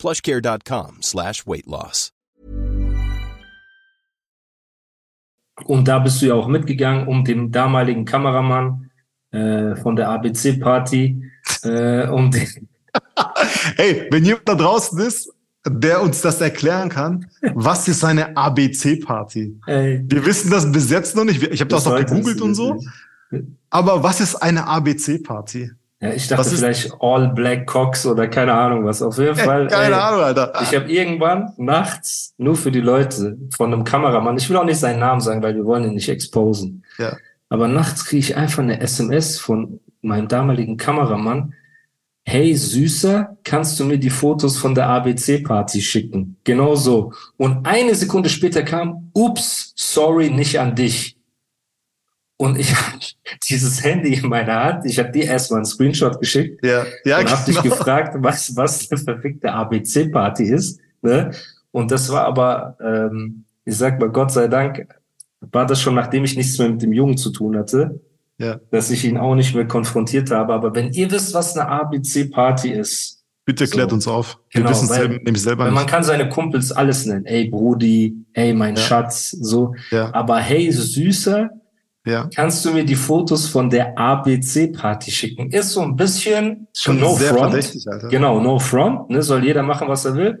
plushcare.com slash weight loss. Und da bist du ja auch mitgegangen, um dem damaligen Kameramann äh, von der ABC-Party, äh, um den... hey, wenn jemand da draußen ist, der uns das erklären kann, was ist eine ABC-Party? Wir wissen das bis jetzt noch nicht. Ich habe das, das noch gegoogelt und so. Aber was ist eine ABC-Party? Ja, ich dachte vielleicht All Black Cox oder keine Ahnung was. Auf jeden Fall. keine ey, Ahnung, Alter. Ich habe irgendwann nachts nur für die Leute von einem Kameramann, ich will auch nicht seinen Namen sagen, weil wir wollen ihn nicht exposen. Ja. Aber nachts kriege ich einfach eine SMS von meinem damaligen Kameramann. Hey Süßer, kannst du mir die Fotos von der ABC-Party schicken? Genau so. Und eine Sekunde später kam, ups, sorry, nicht an dich. Und ich habe dieses Handy in meiner Hand, ich habe dir erstmal einen Screenshot geschickt ja, ja, und habe dich gefragt, was, was eine verfickte ABC-Party ist. Ne? Und das war aber, ähm, ich sag mal, Gott sei Dank, war das schon, nachdem ich nichts mehr mit dem Jungen zu tun hatte, ja. dass ich ihn auch nicht mehr konfrontiert habe. Aber wenn ihr wisst, was eine ABC-Party ist, Bitte klärt so, uns auf. Wir genau, wissen es weil, selber, nicht. man kann seine Kumpels alles nennen. Ey, Brudi, ey, mein Ja. Schatz, so. Ja. Aber hey, Süßer, Ja. kannst du mir die Fotos von der ABC-Party schicken? Ist so ein bisschen Schon no front. Genau, no front, ne, soll jeder machen, was er will.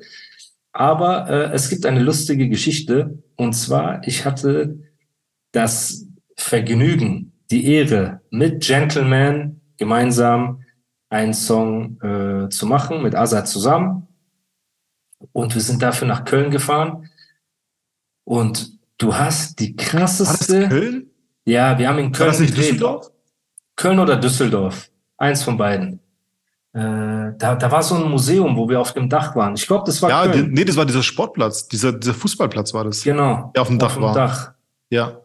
Aber äh, es gibt eine lustige Geschichte. Und zwar, ich hatte das Vergnügen, die Ehre, mit Gentleman gemeinsam einen Song äh, zu machen, mit Azad zusammen. Und wir sind dafür nach Köln gefahren. Und du hast die War das krasseste. Köln? Ja, wir haben in War Köln das nicht. Düsseldorf? Köln oder Düsseldorf. Eins von beiden. Äh, da, da war so ein Museum, wo wir auf dem Dach waren. Ich glaube, das war Ja, Köln. nee, das war dieser Sportplatz, dieser, dieser Fußballplatz war das. genau. Der auf dem Dach war. Dach. Ja.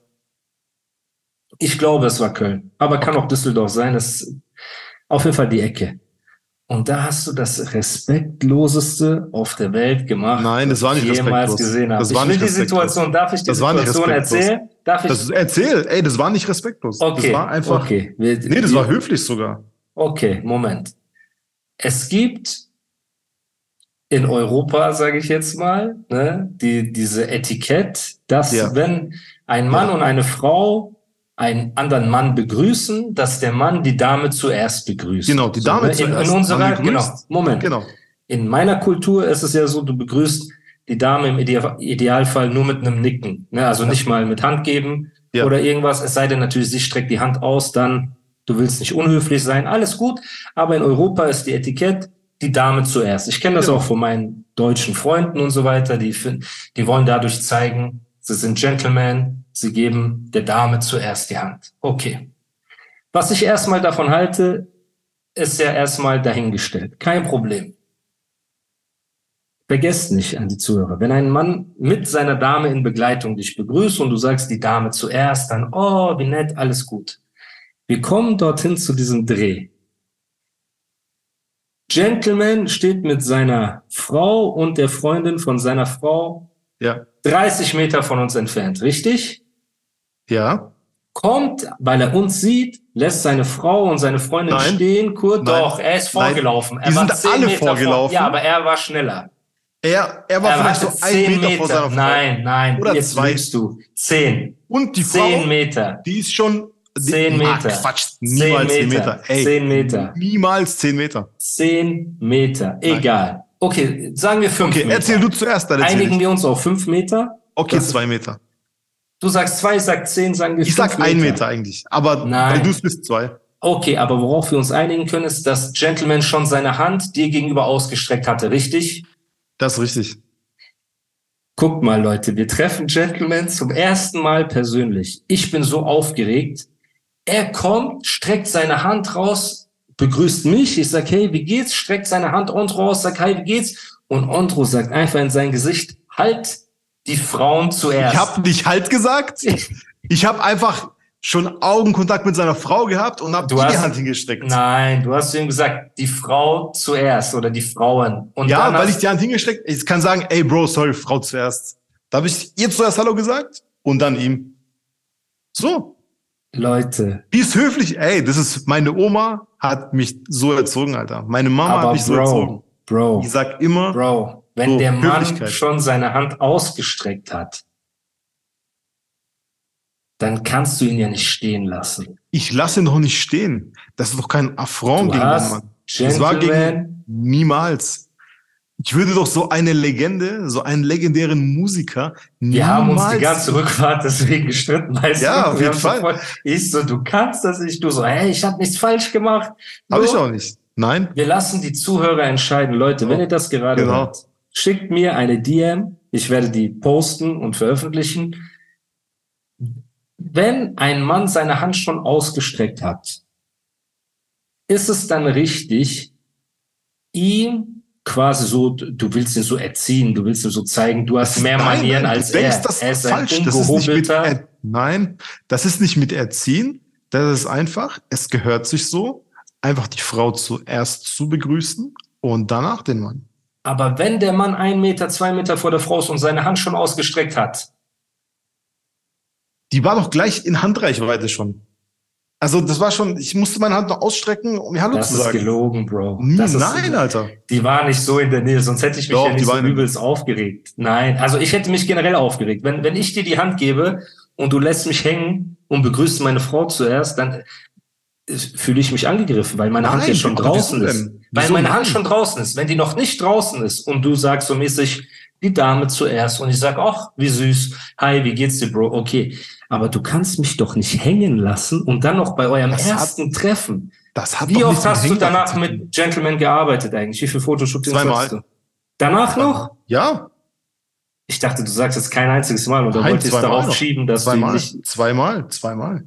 Ich glaube, es war Köln. Aber kann auch Düsseldorf sein. Das ist auf jeden Fall die Ecke. Und da hast du das respektloseste auf der Welt gemacht. Nein, das war nicht was ich jemals respektlos. gesehen habe. Das war ich will nicht die. Situation, darf ich die Das war nicht Situation erzählen? Darf ich? Das, erzähl, ey, das war nicht respektlos. okay. Das war einfach. Okay. Wir, Nee, das war höflich sogar. Okay, Moment. Es gibt in Europa, sage ich jetzt mal, ne, die, diese Etikett, dass Ja. wenn ein Mann Ja. und eine Frau einen anderen Mann begrüßen, dass der Mann die Dame zuerst begrüßt. Genau, die Dame ne, in, zuerst. In unserer, genau, Moment. Genau. In meiner Kultur ist es ja so, du begrüßt die Dame im Ide Idealfall nur mit einem Nicken. Ne? Also nicht mal mit Hand geben Ja. oder irgendwas. Es sei denn natürlich, sie streckt die Hand aus, dann du willst nicht unhöflich sein. Alles gut. Aber in Europa ist die Etikett die Dame zuerst. Ich kenne das Genau. auch von meinen deutschen Freunden und so weiter. Die, die wollen dadurch zeigen, sie sind Gentlemen. Sie geben der Dame zuerst die Hand. Okay. Was ich erstmal davon halte, ist ja erstmal dahingestellt. Kein Problem. Vergesst nicht an die Zuhörer, wenn ein Mann mit seiner Dame in Begleitung dich begrüßt und du sagst die Dame zuerst, dann, oh, wie nett, alles gut. Wir kommen dorthin zu diesem Dreh. Gentleman steht mit seiner Frau und der Freundin von seiner Frau Ja. 30 Meter von uns entfernt, richtig? Ja. Kommt, weil er uns sieht, lässt seine Frau und seine Freundin Nein. stehen, kurz. Nein. Doch, er ist Nein. vorgelaufen. Die er war sind 10 alle Meter vor- vorgelaufen. Ja, aber er war schneller. Er, er war er vielleicht so ein Meter, vor seiner Frau. Nein, nein, Oder jetzt zwei. lügst du. Zehn. Und die Zehn Frau, Meter. die ist schon. Zehn Ah, Meter. Quatsch, Zehn niemals zehn Meter. Meter. Ey, Zehn Meter. Niemals zehn Meter. Zehn Meter. Egal. Okay, sagen wir fünf Okay, Meter. erzähl du zuerst, dann Einigen ich. wir uns auf fünf Meter. Okay, Das- zwei Meter. Du sagst zwei, ich sag zehn, sagen wir Ich sag ein Meter eigentlich. Aber Nein. weil du es bist, zwei. Okay, aber worauf wir uns einigen können, ist, dass Gentleman schon seine Hand dir gegenüber ausgestreckt hatte, richtig? Das ist richtig. Guckt mal, Leute, wir treffen Gentleman zum ersten Mal persönlich. Ich bin so aufgeregt. Er kommt, streckt seine Hand raus, begrüßt mich. Ich sag, hey, wie geht's? Streckt seine Hand Ondro raus, sag, hey, wie geht's? Und Ondro sagt einfach in sein Gesicht, halt die Frauen zuerst. Ich habe nicht halt gesagt. Ich habe einfach schon Augenkontakt mit seiner Frau gehabt und habe die Hand hingestreckt. Nein, du hast ihm gesagt, die Frau zuerst oder die Frauen. Und ja, weil ich die Hand hingestreckt, ich kann sagen, ey Bro, sorry, Frau zuerst. Da habe ich ihr zuerst Hallo gesagt und dann ihm. So. Leute. Die ist höflich, ey, das ist meine Oma hat mich so erzogen, Alter. Meine Mama Aber hat mich Bro, so erzogen. Bro. Ich sag immer. Bro, wenn so, der Mann schon seine Hand ausgestreckt hat, dann kannst du ihn ja nicht stehen lassen. Ich lasse ihn doch nicht stehen. Das ist doch kein Affront gegen den Mann. Das war gegen niemals. Ich würde doch so eine Legende, so einen legendären Musiker. Wir haben uns die ganze Rückfahrt deswegen gestritten, weißt ja, du? auf jeden Fall. Sofort, ich so, du kannst das nicht. Du so, hey, ich habe nichts falsch gemacht. Habe ich auch nicht. Nein. Wir lassen die Zuhörer entscheiden. Leute, ja. wenn ihr das gerade genau. hört, schickt mir eine DM. Ich werde die posten und veröffentlichen wenn ein Mann seine Hand schon ausgestreckt hat, ist es dann richtig, ihm quasi so, du willst ihn so erziehen, du willst ihm so zeigen, du hast mehr nein, Manieren nein, als du denkst, er. Das er ist falsch. Das ist nicht mit er nein, das ist nicht mit Erziehen. Das ist einfach, es gehört sich so, einfach die Frau zuerst zu begrüßen und danach den Mann. Aber wenn der Mann ein Meter, zwei Meter vor der Frau ist und seine Hand schon ausgestreckt hat, die war doch gleich in Handreichweite schon. Also das war schon, ich musste meine Hand noch ausstrecken, um mir Hallo das zu sagen. Das ist gelogen, Bro. Das Nein, ist, Alter. Die war nicht so in der Nähe, sonst hätte ich mich doch, ja nicht so übelst aufgeregt. Nein, also ich hätte mich generell aufgeregt. Wenn, wenn ich dir die Hand gebe und du lässt mich hängen und begrüßt meine Frau zuerst, dann fühle ich mich angegriffen, weil meine Nein, Hand jetzt schon draußen ist. Weil meine Hand schon draußen ist. Wenn die noch nicht draußen ist und du sagst so mäßig, die Dame zuerst und ich sag, ach, wie süß, hi, wie geht's dir, Bro? Okay, aber du kannst mich doch nicht hängen lassen und dann noch bei eurem das ersten hat, Treffen. Das hat Wie oft hast du danach mit Gentleman gearbeitet eigentlich? Wie viel Fotoshootings Zweimal. du? Danach noch? Ja. Ich dachte, du sagst jetzt kein einziges Mal oder wolltest darauf noch. schieben, dass zweimal. du nicht. Zweimal, zweimal.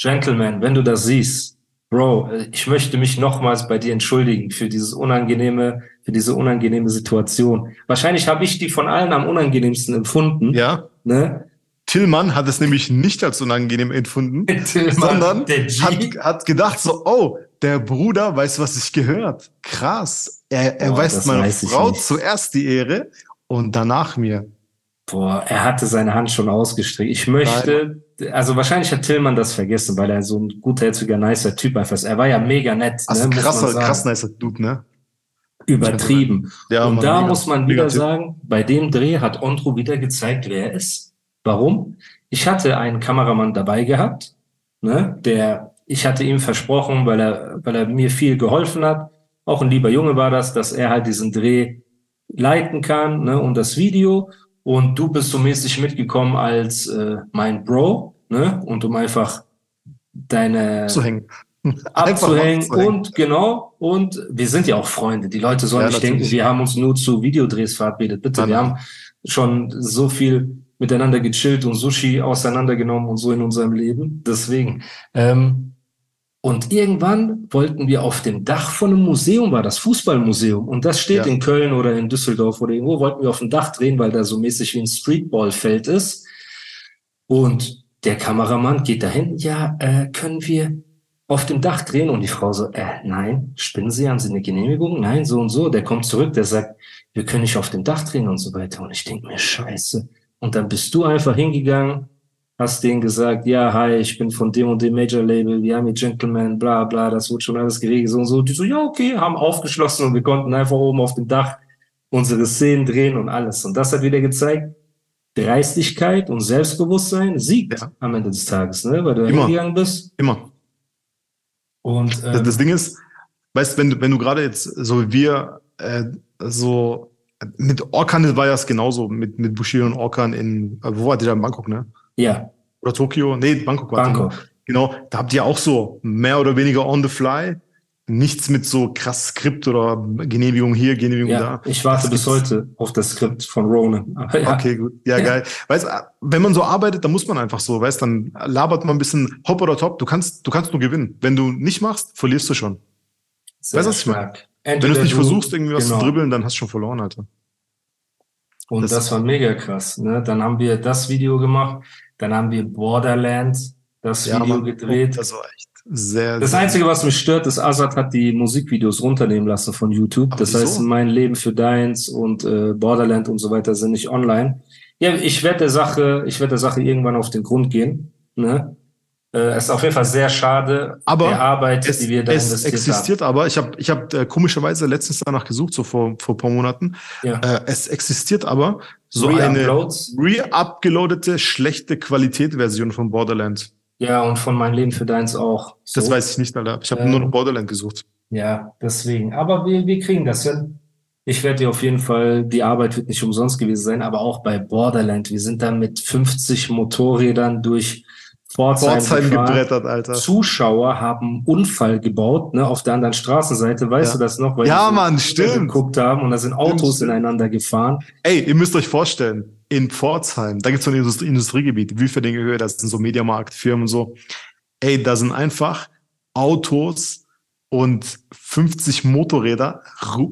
Gentleman, wenn du das siehst, Bro, ich möchte mich nochmals bei dir entschuldigen für dieses unangenehme, für diese unangenehme Situation. Wahrscheinlich habe ich die von allen am unangenehmsten empfunden. Ja. Ne? Tillmann hat es nämlich nicht als unangenehm empfunden, sondern hat, hat gedacht so, oh, der Bruder weiß, was sich gehört. Krass. Er, er Boah, weiß meiner Frau zuerst die Ehre und danach mir. Boah, er hatte seine Hand schon ausgestreckt. Ich möchte, Nein. Also wahrscheinlich hat Tillmann das vergessen, weil er so ein gutherziger, nicer Typ einfach ist. Er war ja mega nett. Also ne, krasser, krass nicer Dude, ne? Übertrieben. Ja, und da mega, muss man wieder sagen, bei dem Dreh hat Ondro wieder gezeigt, wer er ist. Warum? Ich hatte einen Kameramann dabei gehabt, ne, der, ich hatte ihm versprochen, weil er, weil er mir viel geholfen hat, auch ein lieber Junge war das, dass er halt diesen Dreh leiten kann, ne, und das Video. Und du bist so mäßig mitgekommen als äh, mein Bro, ne, und um einfach deine abzuhängen, abzuhängen und genau und wir sind ja auch Freunde. Die Leute sollen ja, nicht denken, wir haben uns nur zu Videodrehs verabredet. Bitte, Nein. wir haben schon so viel miteinander gechillt und Sushi auseinandergenommen und so in unserem Leben. Deswegen. Ähm, und irgendwann wollten wir auf dem Dach von einem Museum, war das Fußballmuseum, und das steht ja. in Köln oder in Düsseldorf oder irgendwo, wollten wir auf dem Dach drehen, weil da so mäßig wie ein Streetballfeld ist. Und der Kameramann geht dahin, ja, äh, können wir auf dem Dach drehen? Und die Frau so, äh, nein, spinnen Sie, haben Sie eine Genehmigung? Nein, so und so. Der kommt zurück, der sagt, wir können nicht auf dem Dach drehen und so weiter. Und ich denke mir, scheiße. Und dann bist du einfach hingegangen, hast denen gesagt, ja, hi, ich bin von dem und dem Major Label, wir haben hier Gentleman, bla bla, das wird schon alles geregelt so und so. Die so, ja, okay, haben aufgeschlossen und wir konnten einfach oben auf dem Dach unsere Szenen drehen und alles. Und das hat wieder gezeigt, Dreistigkeit und Selbstbewusstsein siegt ja. am Ende des Tages, ne? weil du Immer. hingegangen bist. Immer. Und ähm, das Ding ist, weißt wenn du, wenn du gerade jetzt so wie wir äh, so mit Orkan war ja es genauso, mit, mit Bushido und Orkan in, äh, wo war die da in Bangkok, ne? Ja. Oder Tokio? Nee, Bangkok war Bangkok. Genau, da habt ihr auch so mehr oder weniger on the fly. Nichts mit so krass Skript oder Genehmigung hier, Genehmigung ja, da. Ich warte das bis heute auf das Skript von Ronan. Ja. Okay, gut. Ja, ja, geil. Weißt, wenn man so arbeitet, dann muss man einfach so, weißt, dann labert man ein bisschen hopp oder top. Du kannst, du kannst nur gewinnen. Wenn du nicht machst, verlierst du schon. Sehr weißt du, was ich meine? Wenn du es nicht versuchst, irgendwie was genau. zu dribbeln, dann hast du schon verloren, Alter. Und das, das war mega krass. Ne? Dann haben wir das Video gemacht, dann haben wir Borderland das ja, Video gedreht. Das war echt sehr. Das sehr Einzige, was mich stört, ist, Azad hat die Musikvideos runternehmen lassen von YouTube. Aber das wieso? heißt, mein Leben für Deins und äh, Borderland und so weiter sind nicht online. Ja, ich werde der Sache, ich werde der Sache irgendwann auf den Grund gehen. Ne? Äh, es ist auf jeden Fall sehr schade, aber der Arbeit, es, die wir da es existiert haben. aber, ich habe ich hab, äh, komischerweise letztens danach gesucht, so vor, vor paar Monaten. Ja. Äh, es existiert aber so eine re-upgeloadete, schlechte Qualität-Version von Borderlands. Ja, und von Mein Leben für Deins auch. So. Das weiß ich nicht, Alter. Ich habe ähm, nur noch Borderland gesucht. Ja, deswegen. Aber wir, wir kriegen das hin. Ich werde dir auf jeden Fall, die Arbeit wird nicht umsonst gewesen sein, aber auch bei Borderland. Wir sind dann mit 50 Motorrädern durch Pforzheim, Pforzheim gebrettert, Alter. Zuschauer haben Unfall gebaut, ne, auf der anderen Straßenseite. Weißt ja. du das noch? Weil ja, Mann, stimmt. geguckt haben und da sind Autos stimmt. ineinander gefahren. Ey, ihr müsst euch vorstellen, in Pforzheim, da gibt's so ein Industrie Industriegebiet, wie viele Höhe, das sind so Mediamarktfirmen und so. Ey, da sind einfach Autos und 50 Motorräder,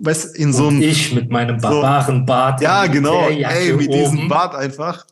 weißt in so einem. Ich mit meinem Barbarenbart. So, ja, genau. Ey, mit oben. diesem Bart einfach.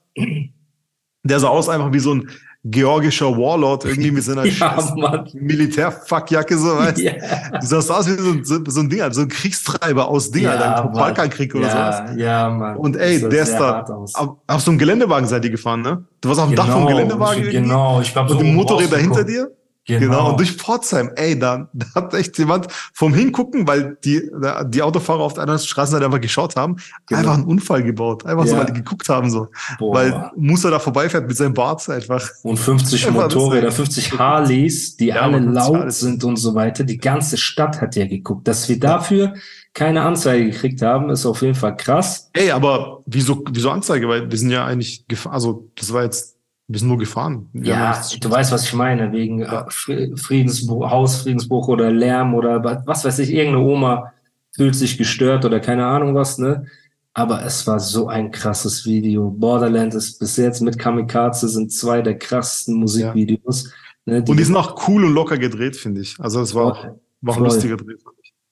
Der sah aus einfach wie so ein georgischer Warlord irgendwie mit seiner ja, Militärfuckjacke so, weißt yeah. du? sahst aus wie so ein, so, so ein Ding, so ein Kriegstreiber aus Dinger, ja, ein Balkankrieg oder ja, sowas. Ja, Mann. Und ey, der ist da, auf, auf, so einem Geländewagen seid ihr gefahren, ne? Du warst auf dem genau, Dach vom genau, Geländewagen. Genau, ich glaube so. Und die Motorräder hinter dir? Genau. genau. Und durch Pforzheim, ey, da, da hat echt jemand vom Hingucken, weil die, die Autofahrer auf der anderen Straßenseite einfach geschaut haben, genau. einfach einen Unfall gebaut. Einfach ja. so, weil die geguckt haben, so. Boah. Weil Musa da vorbeifährt mit seinem Bart einfach. Und 50 Motorräder, 50 Harleys, die ja, alle laut sind und so weiter. Die ganze Stadt hat ja geguckt. Dass wir dafür keine Anzeige gekriegt haben, ist auf jeden Fall krass. Ey, aber wieso, wieso Anzeige? Weil wir sind ja eigentlich, also, das war jetzt wir sind nur gefahren. Wir ja, du weißt, was ich meine, wegen ja. Äh, Friedensbruch, Hausfriedensbruch oder Lärm oder was weiß ich, irgendeine Oma fühlt sich gestört oder keine Ahnung was, ne? Aber es war so ein krasses Video. Borderland ist bis jetzt mit Kamikaze sind zwei der krassesten Musikvideos. Ja. Ne, die und die sind auch cool und locker gedreht, finde ich. Also es war, voll, war auch voll, lustiger Dreh.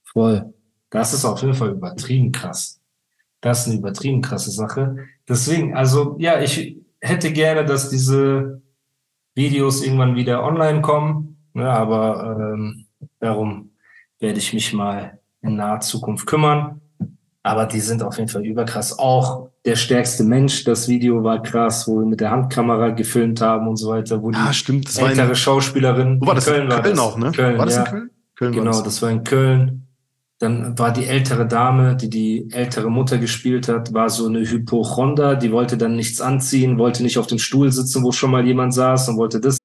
Voll. Das ist auf jeden Fall übertrieben krass. Das ist eine übertrieben krasse Sache. Deswegen, also ja, ich, hätte gerne, dass diese Videos irgendwann wieder online kommen, ne, aber ähm, darum werde ich mich mal in naher Zukunft kümmern. Aber die sind auf jeden Fall überkrass. Auch der stärkste Mensch, das Video war krass, wo wir mit der Handkamera gefilmt haben und so weiter. Wo die ah, stimmt. Das ältere war in, Schauspielerin. Wo war das? Köln, war Köln das. auch, ne? Köln, war das ja. in Köln? Köln genau, das. das war in Köln. Dann war die ältere Dame, die die ältere Mutter gespielt hat, war so eine Hypochonder, die wollte dann nichts anziehen, wollte nicht auf dem Stuhl sitzen, wo schon mal jemand saß und wollte das.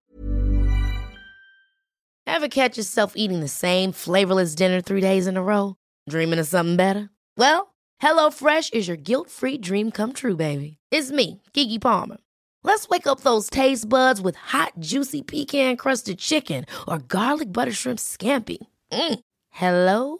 Ever catch yourself eating the same flavorless dinner three days in a row? Dreaming of something better? Well, HelloFresh is your guilt-free dream come true, baby. It's me, Kiki Palmer. Let's wake up those taste buds with hot, juicy pecan-crusted chicken or garlic butter shrimp scampi. Mm. Hello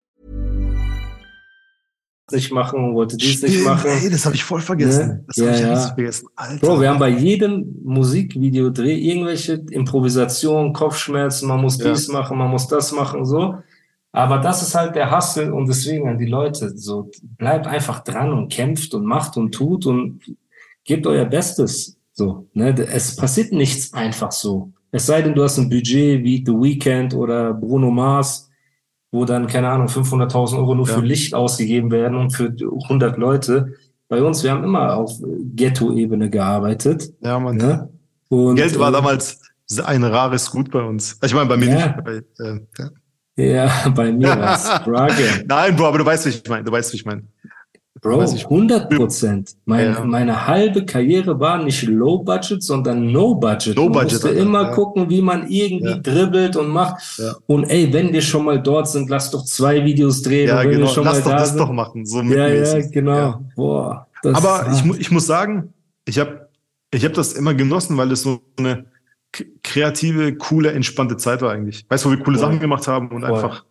Nicht machen, wollte dies Stimmt, nicht machen. Ey, das habe ich voll vergessen. Ne? Das ja, habe ich ja. vergessen. Alter. Bro, wir haben bei jedem Musikvideodreh irgendwelche Improvisationen, Kopfschmerzen, man muss ja. dies machen, man muss das machen, so. Aber das ist halt der Hassel und deswegen an die Leute, so, bleibt einfach dran und kämpft und macht und tut und gebt euer Bestes, so, ne. Es passiert nichts einfach so. Es sei denn, du hast ein Budget wie The Weeknd oder Bruno Mars, wo dann, keine Ahnung, 500.000 Euro nur ja. für Licht ausgegeben werden und für 100 Leute. Bei uns, wir haben immer auf Ghetto-Ebene gearbeitet. Ja, man. Ne? Und, Geld war äh, damals ein rares Gut bei uns. Ich meine, bei mir ja. nicht. Bei, äh, ja. ja. bei mir war es Nein, Bro, aber du weißt, wie ich meine. Du weißt, wie ich meine. Bro, 100 Prozent. Mein, ja. Meine halbe Karriere war nicht Low Budget, sondern No Budget. No man Budget. musste immer ja. gucken, wie man irgendwie ja. dribbelt und macht. Und ey, wenn wir schon mal dort sind, lass doch zwei Videos drehen. Ja, genau. Lass mal doch das sind. doch machen. So ja, ja, genau. Boah, Aber ich, ich muss sagen, ich habe ich hab das immer genossen, weil es so eine kreative, coole, entspannte Zeit war eigentlich. Weißt du, wo wir coole Voll. Sachen gemacht haben und Voll. einfach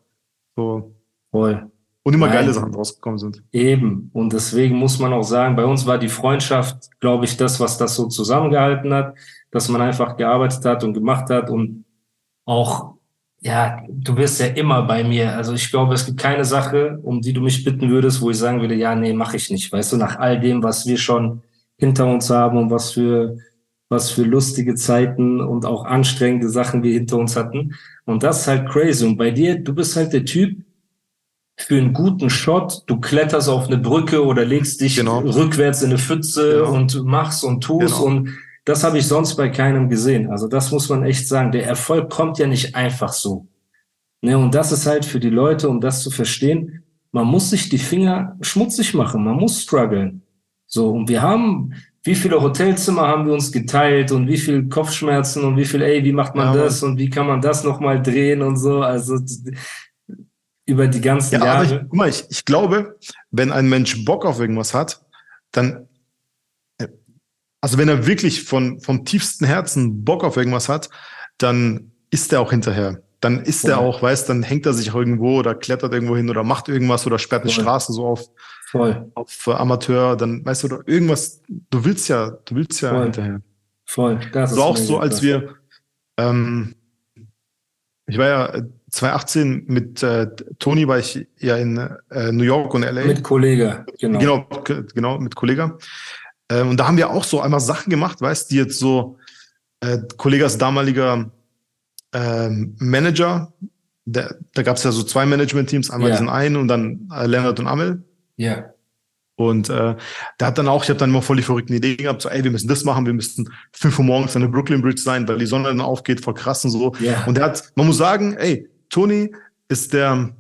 so. Voll. Und immer Nein. geile Sachen rausgekommen sind. Eben. Und deswegen muss man auch sagen, bei uns war die Freundschaft, glaube ich, das, was das so zusammengehalten hat, dass man einfach gearbeitet hat und gemacht hat und auch, ja, du wirst ja immer bei mir. Also ich glaube, es gibt keine Sache, um die du mich bitten würdest, wo ich sagen würde, ja, nee, mache ich nicht. Weißt du, nach all dem, was wir schon hinter uns haben und was für, was für lustige Zeiten und auch anstrengende Sachen wir hinter uns hatten. Und das ist halt crazy. Und bei dir, du bist halt der Typ, für einen guten Shot, du kletterst auf eine Brücke oder legst dich genau. rückwärts in eine Pfütze genau. und machst und tust genau. und das habe ich sonst bei keinem gesehen. Also das muss man echt sagen. Der Erfolg kommt ja nicht einfach so. Ne, und das ist halt für die Leute, um das zu verstehen, man muss sich die Finger schmutzig machen, man muss strugglen. So, und wir haben, wie viele Hotelzimmer haben wir uns geteilt und wie viel Kopfschmerzen und wie viel, ey, wie macht man ja, das und wie kann man das nochmal drehen und so. Also über die ganzen ja, Jahre. Ich, guck mal, ich, ich glaube, wenn ein Mensch Bock auf irgendwas hat, dann, äh, also wenn er wirklich von, vom tiefsten Herzen Bock auf irgendwas hat, dann ist er auch hinterher. Dann ist Voll. er auch, weißt, dann hängt er sich irgendwo oder klettert irgendwo hin oder macht irgendwas oder sperrt eine Voll. Straße so auf, Voll. auf Amateur, dann weißt du, irgendwas, du willst ja, du willst ja Voll. hinterher. Voll. Das so auch so, als wir, ähm, ich war ja 2018 mit äh, Toni war ich ja in äh, New York und LA. Mit Kollege, genau. Genau, genau mit Kollege. Äh, und da haben wir auch so einmal Sachen gemacht, weißt, die jetzt so äh, Kollegas damaliger ähm, Manager, der, da gab es ja so zwei Management-Teams, einmal ja. diesen einen und dann äh, Leonard und Amel. Ja. Und äh, der hat dann auch, ich habe dann immer voll die verrückten Ideen gehabt, so, ey, wir müssen das machen, wir müssten fünf Uhr morgens an der Brooklyn Bridge sein, weil die Sonne dann aufgeht, voll krass und so. Yeah. Und der hat, man muss sagen, ey, Toni ist der,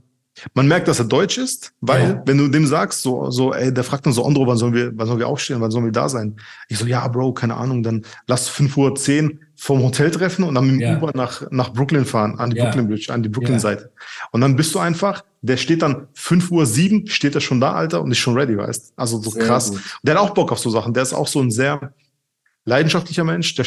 man merkt, dass er deutsch ist, weil, ja. wenn du dem sagst, so, so, ey, der fragt dann so, Andro, wann sollen wir, wann sollen wir aufstehen, wann sollen wir da sein? Ich so, ja, Bro, keine Ahnung, dann lass fünf Uhr zehn vom Hotel treffen und dann mit dem ja. Uber nach, nach Brooklyn fahren, an die ja. Brooklyn Bridge, an die Brooklyn-Seite. Und dann bist du einfach, der steht dann fünf Uhr sieben, steht er schon da, Alter, und ist schon ready, weißt? Also so sehr krass. Gut. Der hat auch Bock auf so Sachen. Der ist auch so ein sehr leidenschaftlicher Mensch, der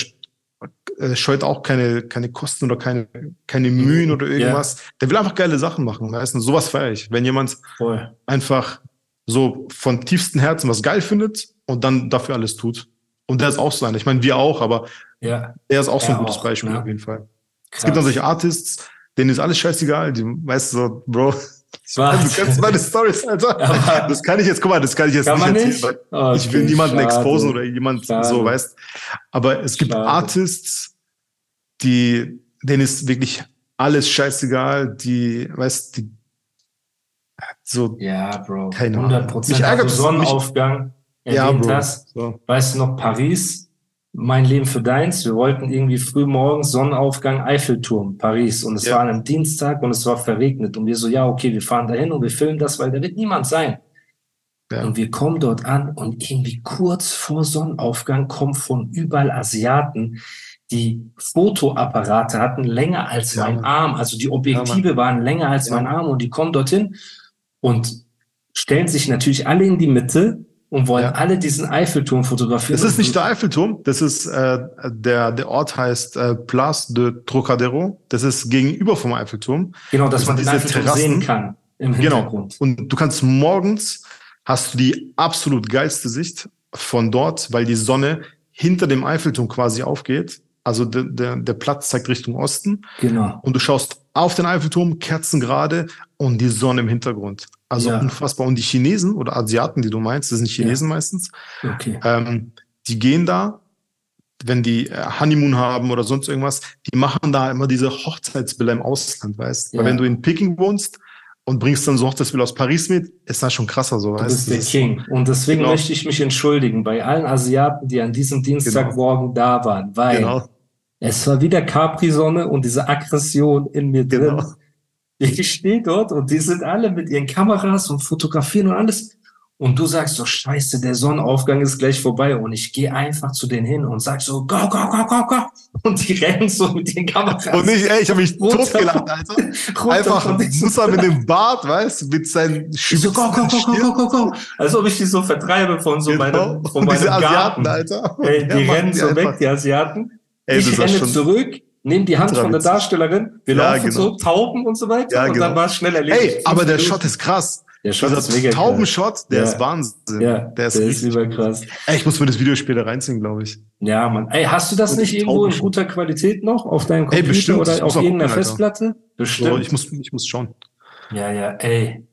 äh, scheut auch keine, keine Kosten oder keine, keine Mühen oder irgendwas. Yeah. Der will einfach geile Sachen machen. Weißt du? Sowas feiere ich. Wenn jemand Voll. einfach so von tiefstem Herzen was geil findet und dann dafür alles tut. Und der ist auch so einer. Ich meine, wir auch, aber ja. der ist auch so ein gutes auch, Beispiel ja. auf jeden Fall. Krass. Es gibt dann solche Artists, denen ist alles scheißegal. Die weißt du so, Bro, was? Du kennst meine Stories, Alter. Aber das kann ich jetzt, guck mal, das kann ich jetzt kann nicht erzählen. Nicht? Okay, ich will niemanden schade. exposen oder jemand schade. so, weißt. Aber es gibt schade. Artists, die, denen ist wirklich alles scheißegal, die, weißt, die, so. Ja, Bro. Keine 100 Prozent. Also Sonnenaufgang. Ja, Bro. So. Weißt du noch, Paris? Mein Leben für deins. Wir wollten irgendwie früh morgens Sonnenaufgang Eiffelturm, Paris. Und es ja. war an einem Dienstag und es war verregnet. Und wir so, ja, okay, wir fahren dahin und wir filmen das, weil da wird niemand sein. Ja. Und wir kommen dort an und irgendwie kurz vor Sonnenaufgang kommen von überall Asiaten, die Fotoapparate hatten, länger als ja. mein Arm. Also die Objektive waren länger als mein Arm und die kommen dorthin und stellen sich natürlich alle in die Mitte und wollen ja. alle diesen Eiffelturm fotografieren. Das ist nicht der Eiffelturm, das ist äh, der der Ort heißt äh, Place de Trocadero. Das ist gegenüber vom Eiffelturm. Genau, dass das man den Eiffelturm Terrassen. sehen kann im genau. Hintergrund. Genau. Und du kannst morgens hast du die absolut geilste Sicht von dort, weil die Sonne hinter dem Eiffelturm quasi aufgeht. Also der, der, der Platz zeigt Richtung Osten. Genau. Und du schaust auf den Eiffelturm, Kerzen gerade und die Sonne im Hintergrund. Also ja. unfassbar. Und die Chinesen oder Asiaten, die du meinst, das sind Chinesen ja. meistens, okay. ähm, die gehen da, wenn die äh, Honeymoon haben oder sonst irgendwas, die machen da immer diese Hochzeitsbilder im Ausland, weißt du? Ja. Weil wenn du in Peking wohnst und bringst dann so Hochzeitsbilder aus Paris mit, ist das schon krasser so, du weißt du? bist der King. Und deswegen genau. möchte ich mich entschuldigen bei allen Asiaten, die an diesem Dienstagmorgen genau. da waren, weil genau. es war wieder Capri-Sonne und diese Aggression in mir drin. Ich stehe dort und die sind alle mit ihren Kameras und fotografieren und alles. und du sagst so, scheiße, der Sonnenaufgang ist gleich vorbei und ich gehe einfach zu denen hin und sag so, go, go, go, go, go. Und die rennen so mit den Kameras. Und ich, ey, ich habe mich totgelacht, Alter. Einfach Musa mit dem Bart, weißt du, mit seinen so, go, go, go, go, go, go, go. Als ob ich die so vertreibe von so genau. meinem, von meinem Garten. Asiaten, Alter. Ey, die ja, rennen die so einfach. weg, die Asiaten. Ey, ich renne zurück, nehme die Hand von der Darstellerin, wir ja, laufen genau. so, tauben und so weiter ja, und genau. dann war es schnell erledigt. Ey, aber der Shot ist krass. Der Shot also ist mega Taubenshot, der ja. ist Wahnsinn. Ja, der ist, der ist überkrass. Ey, ich muss mir das Video später reinziehen, glaube ich. Ja, Mann. Ey, hast du das Und nicht irgendwo in guter Qualität noch auf deinem Computer ey, bestimmt, oder auf irgendeiner Festplatte? Bestimmt. So, ich muss, ich muss schauen. Ja, ja, ey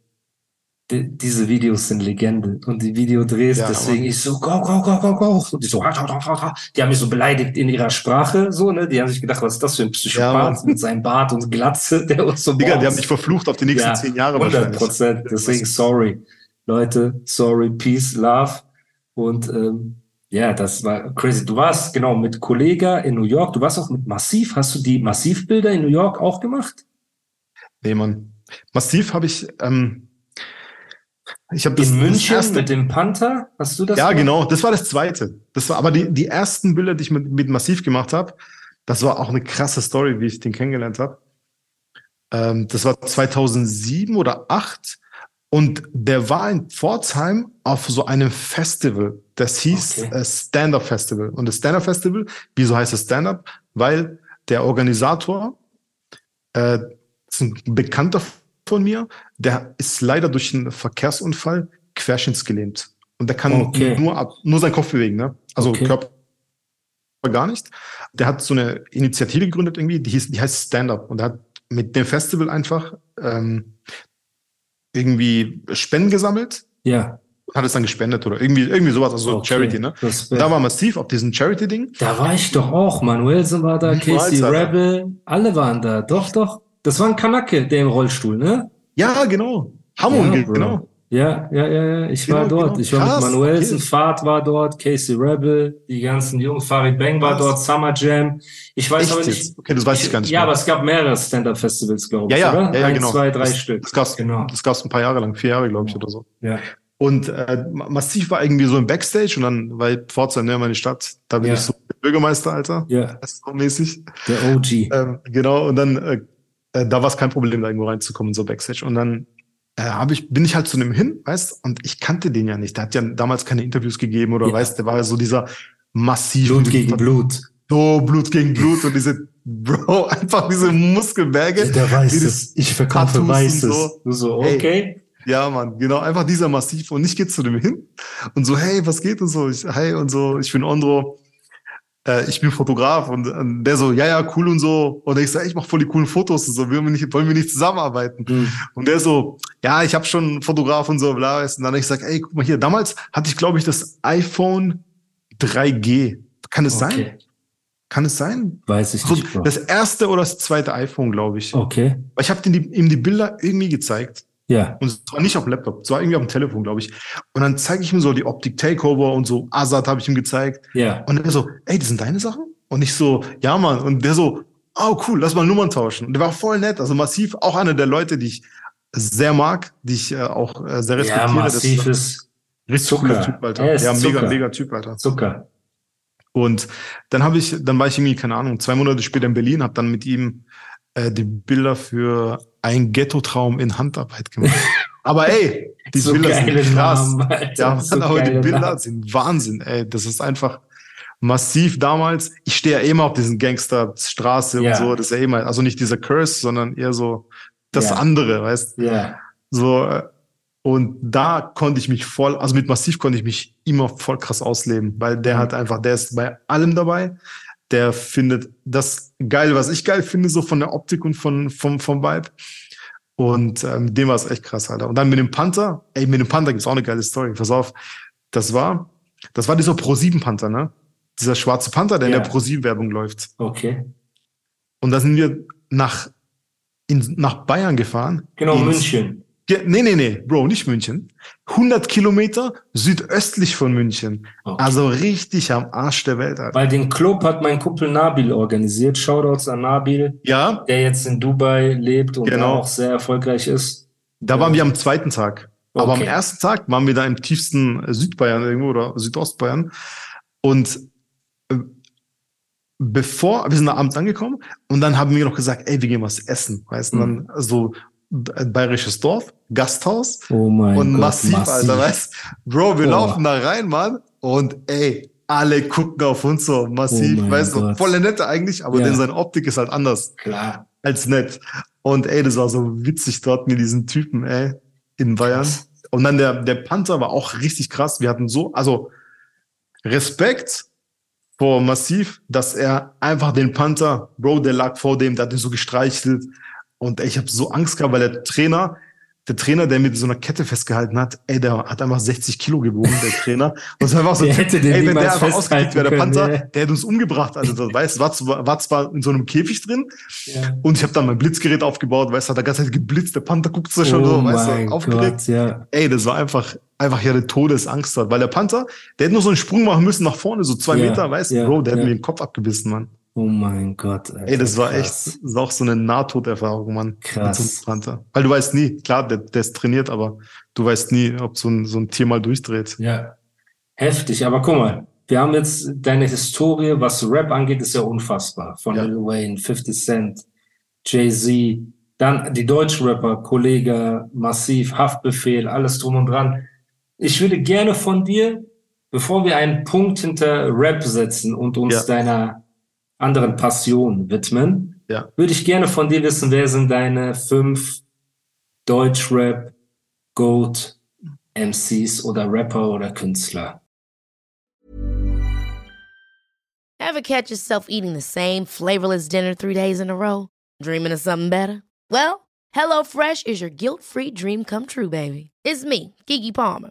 diese Videos sind Legende und die Videodrehs, ja, deswegen ich so, go, go, go, go, go. Und die so, die haben mich so beleidigt in ihrer Sprache, so, ne? Die haben sich gedacht, was ist das für ein Psychopath ja, mit seinem Bart und Glatze, der uns so Digga, die haben mich verflucht auf die nächsten ja, zehn Jahre 100 Prozent. Deswegen sorry. Leute, sorry, peace, love. Und ähm, ja, das war crazy. Du warst genau mit Kollega in New York. Du warst auch mit Massiv. Hast du die Massivbilder in New York auch gemacht? Nee, Mann. Massiv habe ich, ähm, ich habe in München erste, mit dem Panther. Hast du das? Ja, gemacht? genau. Das war das zweite. Das war aber die, die ersten Bilder, die ich mit, mit Massiv gemacht habe. Das war auch eine krasse Story, wie ich den kennengelernt habe. Ähm, das war 2007 oder 2008 und der war in Pforzheim auf so einem Festival. Das hieß okay. äh, Stand-Up Festival. Und das Stand-Up Festival, wieso heißt es Stand-Up? Weil der Organisator äh, ist ein Bekannter von mir, der ist leider durch einen Verkehrsunfall querschnittsgelähmt. Und der kann okay. nur, ab, nur seinen Kopf bewegen, ne? Also okay. Körper gar nicht. Der hat so eine Initiative gegründet irgendwie, die, hieß, die heißt Stand Up. Und er hat mit dem Festival einfach ähm, irgendwie Spenden gesammelt. Ja. Hat es dann gespendet oder irgendwie, irgendwie sowas, also okay. Charity, ne? Da war massiv auf diesem Charity-Ding. Da war ich doch auch. Manuelsen war da, Casey Rebel, alle waren da. Doch, doch. Das war ein Kanake, der im Rollstuhl, ne? Ja, genau. Hammond, ja, genau. Ja, ja, ja, ja. Ich genau, war dort. Genau. Ich war Krass, mit Manuelsen, okay. Fahrt war dort, Casey Rebel, die ganzen Jungs, Farid Bang war dort, Summer Jam. Ich weiß Echt aber nicht. Okay, das weiß ich, gar nicht. Ja, mehr. aber es gab mehrere Stand-Up-Festivals, glaube ich. Ja, ja, oder? ja, ja ein, genau. zwei, drei das, Stück. Das gab's, genau. Das gab's ein paar Jahre lang, vier Jahre, glaube ich, oder so. Ja. Und äh, Massiv war irgendwie so im Backstage und dann, weil Pforzheim, ne, meine Stadt, da bin ja. ich so Bürgermeister, Alter. Ja. Das ist so mäßig. Der OG. Ähm, genau, und dann äh, äh, da war es kein Problem, da irgendwo reinzukommen, so Backstage. Und dann äh, hab ich, bin ich halt zu dem hin, weißt und ich kannte den ja nicht. Der hat ja damals keine Interviews gegeben oder ja. weißt, der war ja so dieser massive Blut gegen Blut. So, Blut gegen Blut und diese, Bro, einfach diese Muskelberge. Ja, der weiß es. Ich verkaufe Weißes. So. Du so, okay. Hey, ja, Mann, genau, einfach dieser Massiv. Und ich gehe zu dem hin und so, hey, was geht und so, ich, hey und so, ich bin Ondro äh, ich bin Fotograf und, und der so, ja, ja, cool und so. Und ich so, ich mach voll die coolen Fotos und so, wollen wir nicht, wollen wir nicht zusammenarbeiten? Mhm. Und der so, ja, ich habe schon Fotograf und so, bla. Und dann ich sag, ey, guck mal hier, damals hatte ich, glaube ich, das iPhone 3G. Kann es okay. sein? Kann es sein? Weiß ich nicht. Bro. Das erste oder das zweite iPhone, glaube ich. Okay. Weil ich habe ihm die Bilder irgendwie gezeigt. Ja. Und es war nicht auf dem Laptop, es war irgendwie auf dem Telefon, glaube ich. Und dann zeige ich ihm so die Optik Takeover und so, Azad habe ich ihm gezeigt. Ja. Und er so, ey, das sind deine Sachen? Und ich so, ja, Mann. Und der so, oh, cool, lass mal Nummern tauschen. Und der war voll nett, also massiv, auch einer der Leute, die ich sehr mag, die ich äh, auch äh, sehr respektiere. Ja, massiv ist richtig Zucker. Typ, Alter. Ja, mega, mega Typ, Alter. Zucker. Und dann habe ich, dann war ich irgendwie, keine Ahnung, zwei Monate später in Berlin, habe dann mit ihm äh, die Bilder für ein Ghetto-Traum in Handarbeit gemacht. Aber ey, die so Bilder sind krass. Namen, ja, so aber die Bilder Namen. sind Wahnsinn, ey. Das ist einfach massiv damals. Ich stehe ja immer auf diesen Gangsterstraße ja. und so. Das ist ja immer, also nicht dieser Curse, sondern eher so das ja. andere, weißt du? Ja. So, äh, und da konnte ich mich voll, also mit Massiv konnte ich mich immer voll krass ausleben, weil der mhm. hat einfach, der ist bei allem dabei. Der findet das geil, was ich geil finde, so von der Optik und von, vom, vom Vibe. Und äh, mit dem war es echt krass, Alter. Und dann mit dem Panther, ey, mit dem Panther gibt's auch eine geile Story. Pass auf, das war, das war dieser Pro7 Panther, ne? Dieser schwarze Panther, der ja. in der Pro7 Werbung läuft. Okay. Und da sind wir nach, in, nach Bayern gefahren. Genau, München. Nee, nee, nee, Bro, nicht München. 100 Kilometer südöstlich von München. Okay. Also richtig am Arsch der Welt. Alter. Weil den Club hat mein Kumpel Nabil organisiert. Shoutouts an Nabil. Ja. Der jetzt in Dubai lebt und genau. auch sehr erfolgreich ist. Da waren wir am zweiten Tag. Okay. Aber am ersten Tag waren wir da im tiefsten Südbayern irgendwo oder Südostbayern. Und äh, bevor, wir sind da abends angekommen und dann haben wir noch gesagt, ey, wir gehen was essen. Weißt du, mhm. dann so ein bayerisches Dorf, Gasthaus oh mein und Gott, massiv, massiv, Alter, weißt Bro, wir oh. laufen da rein, Mann, und ey, alle gucken auf uns so massiv, oh weißt du, voll nette eigentlich, aber ja. denn seine Optik ist halt anders. Klar. Als nett. Und ey, das war so witzig dort mit diesen Typen, ey, in Bayern. Und dann der, der Panther war auch richtig krass. Wir hatten so, also Respekt vor Massiv, dass er einfach den Panther, Bro, der lag vor dem, der hat ihn so gestreichelt. Und ey, ich habe so Angst gehabt, weil der Trainer, der Trainer, der mit so einer Kette festgehalten hat, ey, der hat einfach 60 Kilo gewogen, der Trainer. Und es war einfach so, der hätte den ey, wenn der einfach ausgekickt wäre, der Panzer, können, ja. der hätte uns umgebracht. Also, das, weißt, war, zwar, war zwar in so einem Käfig drin ja. und ich habe dann mein Blitzgerät aufgebaut, weißt, hat der ganze Zeit geblitzt, der Panther guckt so schon oh so, weißt du, aufgeregt. Gott, ja. Ey, das war einfach, einfach ja eine Todesangst hat, weil der Panther, der hätte nur so einen Sprung machen müssen nach vorne, so zwei Meter, weißt du, Bro, der hätte mir den Kopf abgebissen, Mann. Oh mein Gott. Alter, Ey, das war krass. echt, das ist auch so eine Nahtoderfahrung, Mann. Krass. Weil du weißt nie, klar, der, der ist trainiert, aber du weißt nie, ob so ein, so ein Tier mal durchdreht. Ja. Heftig, aber guck mal, wir haben jetzt deine Historie, was Rap angeht, ist ja unfassbar. Von ja. Lil Wayne, 50 Cent, Jay-Z, dann die Deutschrapper, Kollege, Massiv, Haftbefehl, alles drum und dran. Ich würde gerne von dir, bevor wir einen Punkt hinter Rap setzen und uns ja. deiner anderen Passionen widmen, ja. würde ich gerne von dir wissen, wer sind deine fünf Deutschrap, Goat, MCs oder Rapper oder Künstler? Ever catch yourself eating the same flavorless dinner three days in a row? Dreaming of something better? Well, HelloFresh is your guilt-free dream come true, baby. It's me, Kiki Palmer.